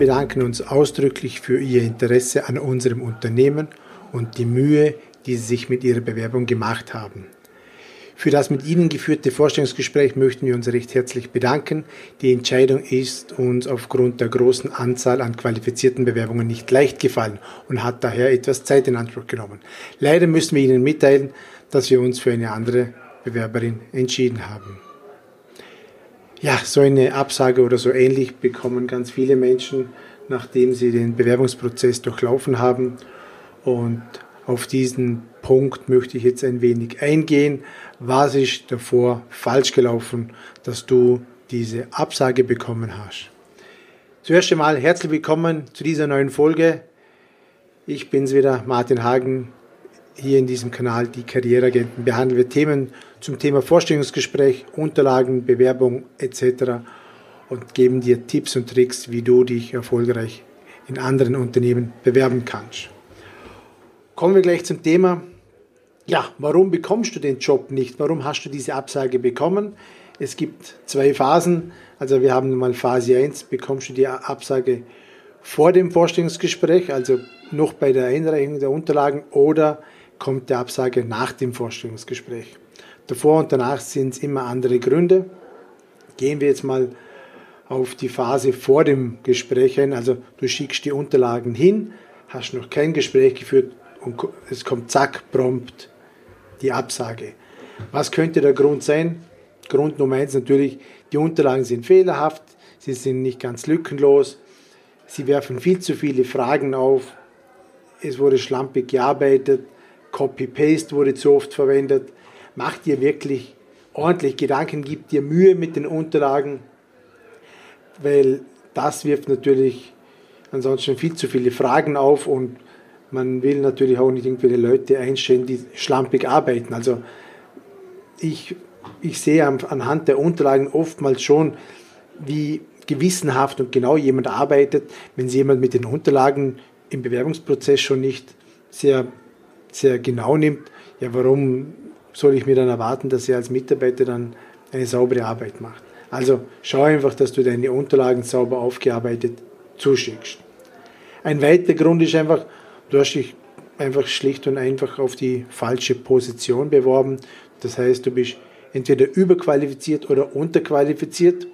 bedanken uns ausdrücklich für Ihr Interesse an unserem Unternehmen und die Mühe, die Sie sich mit Ihrer Bewerbung gemacht haben. Für das mit Ihnen geführte Vorstellungsgespräch möchten wir uns recht herzlich bedanken. Die Entscheidung ist uns aufgrund der großen Anzahl an qualifizierten Bewerbungen nicht leicht gefallen und hat daher etwas Zeit in Anspruch genommen. Leider müssen wir Ihnen mitteilen, dass wir uns für eine andere Bewerberin entschieden haben. Ja, so eine Absage oder so ähnlich bekommen ganz viele Menschen, nachdem sie den Bewerbungsprozess durchlaufen haben. Und auf diesen Punkt möchte ich jetzt ein wenig eingehen. Was ist davor falsch gelaufen, dass du diese Absage bekommen hast? Zuerst einmal herzlich willkommen zu dieser neuen Folge. Ich bin's wieder, Martin Hagen. Hier in diesem Kanal, die Karriereagenten, behandeln wir Themen zum Thema Vorstellungsgespräch, Unterlagen, Bewerbung etc. und geben dir Tipps und Tricks, wie du dich erfolgreich in anderen Unternehmen bewerben kannst. Kommen wir gleich zum Thema. Ja, warum bekommst du den Job nicht? Warum hast du diese Absage bekommen? Es gibt zwei Phasen. Also wir haben mal Phase 1, bekommst du die Absage vor dem Vorstellungsgespräch, also noch bei der Einreichung der Unterlagen oder kommt die Absage nach dem Vorstellungsgespräch. Davor und danach sind es immer andere Gründe. Gehen wir jetzt mal auf die Phase vor dem Gespräch ein. Also du schickst die Unterlagen hin, hast noch kein Gespräch geführt, und es kommt zack, prompt die Absage. Was könnte der Grund sein? Grund Nummer eins natürlich, die Unterlagen sind fehlerhaft, sie sind nicht ganz lückenlos, sie werfen viel zu viele Fragen auf, es wurde schlampig gearbeitet, Copy-Paste wurde zu oft verwendet. Mach dir wirklich ordentlich Gedanken, gib dir Mühe mit den Unterlagen, weil das wirft natürlich ansonsten viel zu viele Fragen auf und man will natürlich auch nicht irgendwelche Leute einstellen, die schlampig arbeiten. Also ich, ich sehe anhand der Unterlagen oftmals schon, wie gewissenhaft und genau jemand arbeitet, wenn jemand mit den Unterlagen im Bewerbungsprozess schon nicht sehr, sehr genau nimmt. Ja, warum soll ich mir dann erwarten, dass er als Mitarbeiter dann eine saubere Arbeit macht? Also schau einfach, dass du deine Unterlagen sauber aufgearbeitet zuschickst. Ein weiterer Grund ist einfach, Du hast dich einfach schlicht und einfach auf die falsche Position beworben. Das heißt, du bist entweder überqualifiziert oder unterqualifiziert.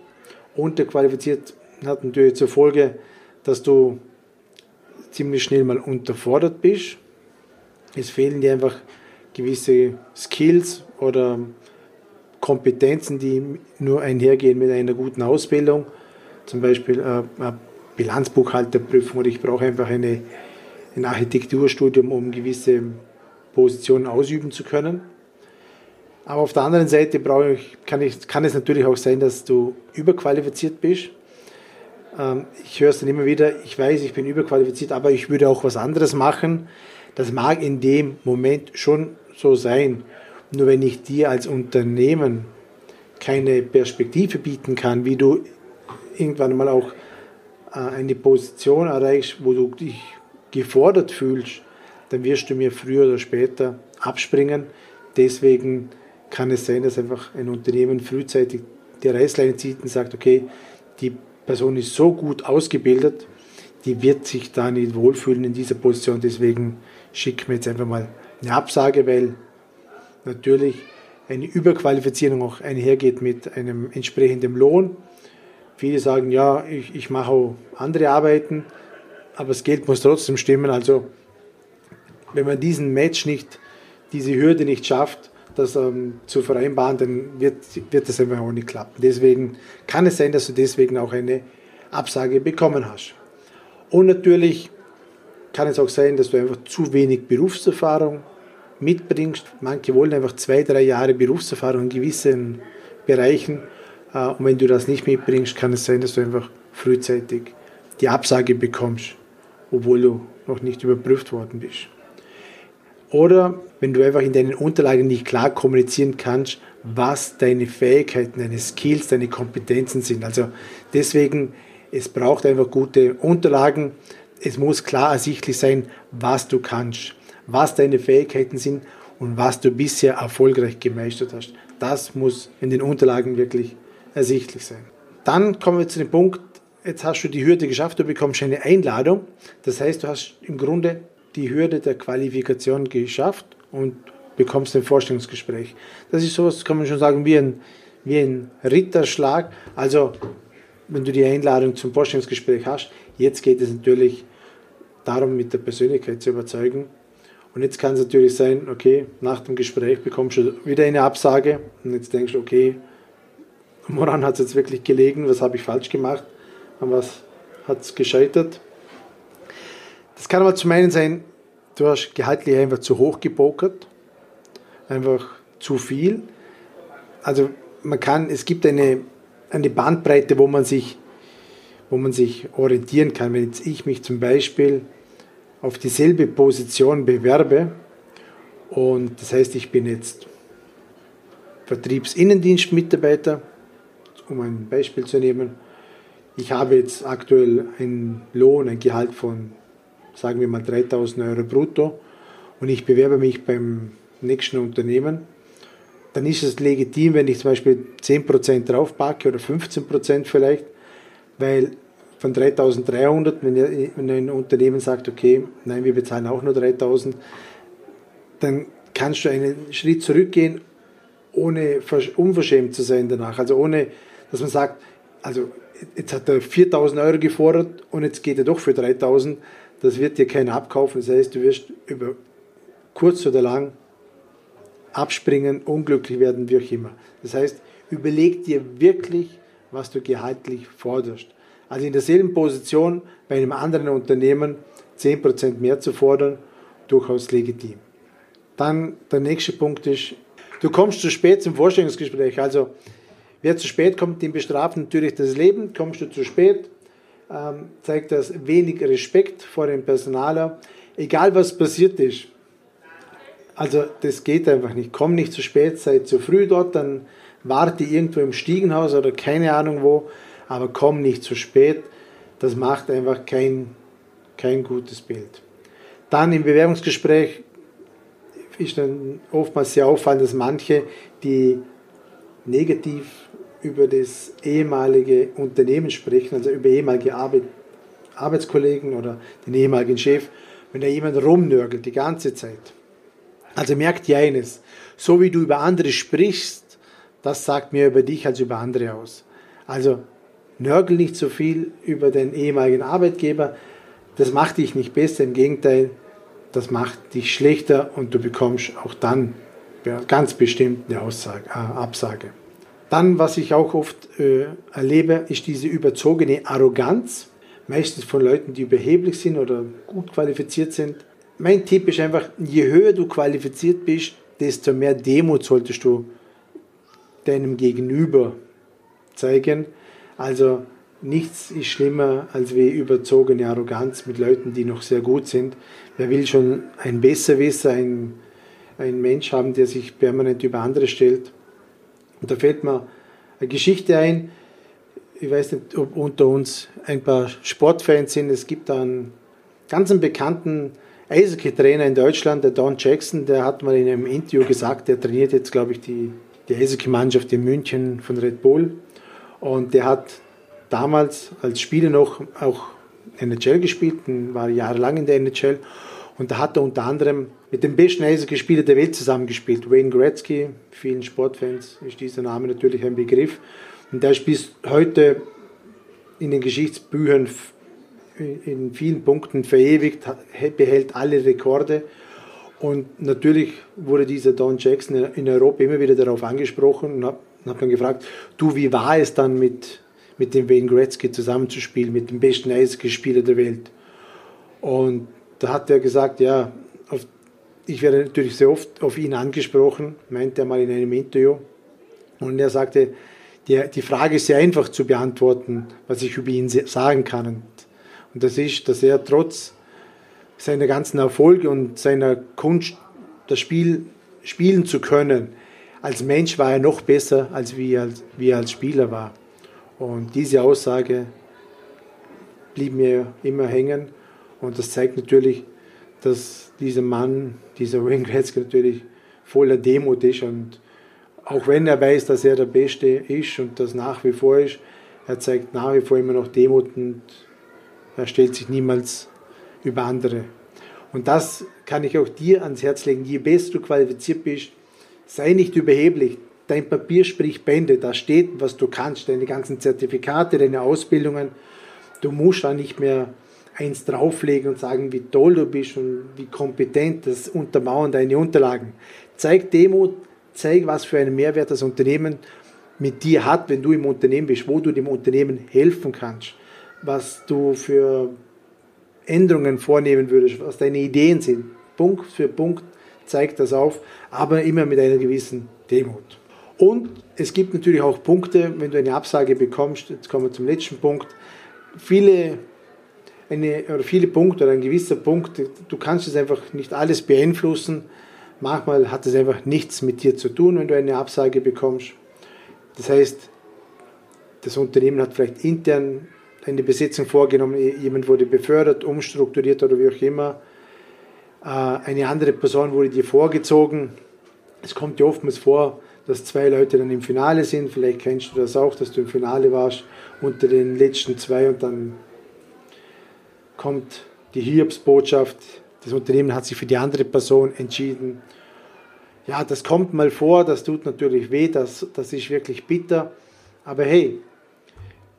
Unterqualifiziert hat natürlich zur Folge, dass du ziemlich schnell mal unterfordert bist. Es fehlen dir einfach gewisse Skills oder Kompetenzen, die nur einhergehen mit einer guten Ausbildung. Zum Beispiel äh, eine Bilanzbuchhalterprüfung oder ich brauche einfach eine ein Architekturstudium, um gewisse Positionen ausüben zu können. Aber auf der anderen Seite brauche ich, kann, ich, kann es natürlich auch sein, dass du überqualifiziert bist. Ähm, ich höre es dann immer wieder, ich weiß, ich bin überqualifiziert, aber ich würde auch was anderes machen. Das mag in dem Moment schon so sein. Nur wenn ich dir als Unternehmen keine Perspektive bieten kann, wie du irgendwann mal auch äh, eine Position erreichst, wo du dich gefordert fühlst, dann wirst du mir früher oder später abspringen. Deswegen kann es sein, dass einfach ein Unternehmen frühzeitig die Reißleine zieht und sagt, okay, die Person ist so gut ausgebildet, die wird sich da nicht wohlfühlen in dieser Position. Deswegen schick mir jetzt einfach mal eine Absage, weil natürlich eine Überqualifizierung auch einhergeht mit einem entsprechenden Lohn. Viele sagen, ja, ich, ich mache auch andere Arbeiten, aber das Geld muss trotzdem stimmen. Also wenn man diesen Match nicht, diese Hürde nicht schafft, das ähm, zu vereinbaren, dann wird, wird das einfach auch nicht klappen. Deswegen kann es sein, dass du deswegen auch eine Absage bekommen hast. Und natürlich kann es auch sein, dass du einfach zu wenig Berufserfahrung mitbringst. Manche wollen einfach zwei, drei Jahre Berufserfahrung in gewissen Bereichen. Äh, und wenn du das nicht mitbringst, kann es sein, dass du einfach frühzeitig die Absage bekommst obwohl du noch nicht überprüft worden bist. Oder wenn du einfach in deinen Unterlagen nicht klar kommunizieren kannst, was deine Fähigkeiten, deine Skills, deine Kompetenzen sind. Also deswegen, es braucht einfach gute Unterlagen. Es muss klar ersichtlich sein, was du kannst, was deine Fähigkeiten sind und was du bisher erfolgreich gemeistert hast. Das muss in den Unterlagen wirklich ersichtlich sein. Dann kommen wir zu dem Punkt, jetzt hast du die Hürde geschafft, du bekommst eine Einladung. Das heißt, du hast im Grunde die Hürde der Qualifikation geschafft und bekommst ein Vorstellungsgespräch. Das ist sowas, kann man schon sagen, wie ein, wie ein Ritterschlag. Also, wenn du die Einladung zum Vorstellungsgespräch hast, jetzt geht es natürlich darum, mit der Persönlichkeit zu überzeugen. Und jetzt kann es natürlich sein, okay, nach dem Gespräch bekommst du wieder eine Absage und jetzt denkst du, okay, woran hat es jetzt wirklich gelegen, was habe ich falsch gemacht, an was hat es gescheitert. Das kann aber zum einen sein, du hast gehaltlich einfach zu hoch gepokert, einfach zu viel. Also man kann, es gibt eine, eine Bandbreite, wo man sich wo man sich orientieren kann. Wenn jetzt ich mich zum Beispiel auf dieselbe Position bewerbe und das heißt, ich bin jetzt Vertriebsinnendienstmitarbeiter, um ein Beispiel zu nehmen. Ich habe jetzt aktuell einen Lohn, ein Gehalt von, sagen wir mal, 3000 Euro brutto und ich bewerbe mich beim nächsten Unternehmen. Dann ist es legitim, wenn ich zum Beispiel 10% draufpacke oder 15% vielleicht, weil von 3300, wenn, wenn ein Unternehmen sagt, okay, nein, wir bezahlen auch nur 3000, dann kannst du einen Schritt zurückgehen, ohne unverschämt zu sein danach. Also ohne, dass man sagt, also jetzt hat er 4000 Euro gefordert und jetzt geht er doch für 3000. Das wird dir keiner abkaufen. Das heißt, du wirst über kurz oder lang abspringen, unglücklich werden, wie auch immer. Das heißt, überleg dir wirklich, was du gehaltlich forderst. Also in derselben Position bei einem anderen Unternehmen 10% mehr zu fordern, durchaus legitim. Dann der nächste Punkt ist, du kommst zu spät zum Vorstellungsgespräch. Also wer zu spät kommt, den bestraft natürlich das Leben. Kommst du zu spät, ähm, zeigt das wenig Respekt vor dem Personaler. Egal was passiert ist. Also das geht einfach nicht. Komm nicht zu spät, sei zu früh dort, dann warte irgendwo im Stiegenhaus oder keine Ahnung wo aber komm nicht zu spät. Das macht einfach kein, kein gutes Bild. Dann im Bewerbungsgespräch ist dann oftmals sehr auffallend, dass manche, die negativ über das ehemalige Unternehmen sprechen, also über ehemalige Arbeit, Arbeitskollegen oder den ehemaligen Chef, wenn da jemand rumnörgelt die ganze Zeit. Also merkt ihr eines, so wie du über andere sprichst, das sagt mehr über dich als über andere aus. Also nörgel nicht so viel über den ehemaligen Arbeitgeber. Das macht dich nicht besser, im Gegenteil, das macht dich schlechter und du bekommst auch dann ganz bestimmt eine Aussage, äh, Absage. Dann, was ich auch oft äh, erlebe, ist diese überzogene Arroganz, meistens von Leuten, die überheblich sind oder gut qualifiziert sind. Mein Tipp ist einfach, je höher du qualifiziert bist, desto mehr Demut solltest du deinem Gegenüber zeigen, also nichts ist schlimmer als wie überzogene Arroganz mit Leuten, die noch sehr gut sind. Wer will schon ein Besserwisser, ein, ein Mensch haben, der sich permanent über andere stellt? Und da fällt mir eine Geschichte ein. Ich weiß nicht, ob unter uns ein paar Sportfans sind. Es gibt einen ganz bekannten Eishockey-Trainer in Deutschland, der Don Jackson, der hat mal in einem Interview gesagt, der trainiert jetzt, glaube ich, die, die Eishockey-Mannschaft in München von Red Bull. Und der hat damals als Spieler noch auch NHL gespielt, war jahrelang in der NHL. Und da hat er unter anderem mit dem besten Eishockey-Spieler der Welt zusammengespielt. Wayne Gretzky, vielen Sportfans ist dieser Name natürlich ein Begriff. Und der ist bis heute in den Geschichtsbüchern in vielen Punkten verewigt, behält alle Rekorde. Und natürlich wurde dieser Don Jackson in Europa immer wieder darauf angesprochen und habe dann gefragt, du, wie war es dann mit, mit dem Wayne Gretzky zusammenzuspielen, mit dem besten Eishockeyspieler der Welt? Und da hat er gesagt, ja, auf, ich werde natürlich sehr oft auf ihn angesprochen, meinte er mal in einem Interview. Und er sagte, die, die Frage ist sehr einfach zu beantworten, was ich über ihn sagen kann. Und das ist, dass er trotz seiner ganzen Erfolge und seiner Kunst, das Spiel spielen zu können, als Mensch war er noch besser, als wie, als wie er als Spieler war. Und diese Aussage blieb mir immer hängen. Und das zeigt natürlich, dass dieser Mann, dieser Wayne Gretzky natürlich voller Demut ist. Und auch wenn er weiß, dass er der Beste ist und das nach wie vor ist, Er zeigt nach wie vor immer noch Demut und er stellt sich niemals über andere. Und das kann ich auch dir ans Herz legen. Je besser du qualifiziert bist, sei nicht überheblich. Dein Papier spricht Bände. Da steht, was du kannst. Deine ganzen Zertifikate, deine Ausbildungen. Du musst da nicht mehr eins drauflegen und sagen, wie toll du bist und wie kompetent. Das untermauern deine Unterlagen. Zeig Demut, zeig, was für einen Mehrwert das Unternehmen mit dir hat, wenn du im Unternehmen bist, wo du dem Unternehmen helfen kannst, was du für Änderungen vornehmen würdest, was deine Ideen sind. Punkt für Punkt zeigt das auf, aber immer mit einer gewissen Demut. Und es gibt natürlich auch Punkte, wenn du eine Absage bekommst, jetzt kommen wir zum letzten Punkt, viele, eine, oder viele Punkte oder ein gewisser Punkt, du kannst es einfach nicht alles beeinflussen. Manchmal hat es einfach nichts mit dir zu tun, wenn du eine Absage bekommst. Das heißt, das Unternehmen hat vielleicht intern eine Besetzung vorgenommen, jemand wurde befördert, umstrukturiert oder wie auch immer. Äh, eine andere Person wurde dir vorgezogen. Es kommt ja oftmals vor, dass zwei Leute dann im Finale sind. Vielleicht kennst du das auch, dass du im Finale warst unter den letzten zwei und dann kommt die Hiobsbotschaft. Das Unternehmen hat sich für die andere Person entschieden. Ja, das kommt mal vor, das tut natürlich weh, das, das ist wirklich bitter. Aber hey,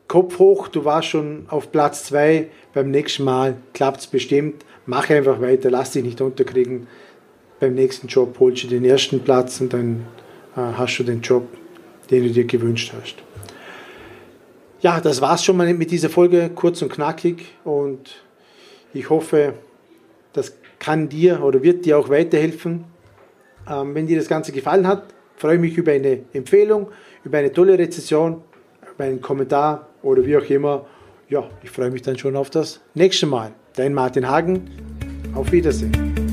Kopf hoch, du warst schon auf Platz 2, beim nächsten Mal klappt es bestimmt. Mach einfach weiter, lass dich nicht unterkriegen. Beim nächsten Job holst du den ersten Platz und dann äh, hast du den Job, den du dir gewünscht hast. Ja, das war's schon mal mit dieser Folge, kurz und knackig. Und ich hoffe, das kann dir oder wird dir auch weiterhelfen. Ähm, wenn dir das Ganze gefallen hat, freue ich mich über eine Empfehlung, über eine tolle Rezession, über einen Kommentar oder wie auch immer. Ja, ich freue mich dann schon auf das nächste Mal. Dein Martin Hagen. Auf Wiedersehen.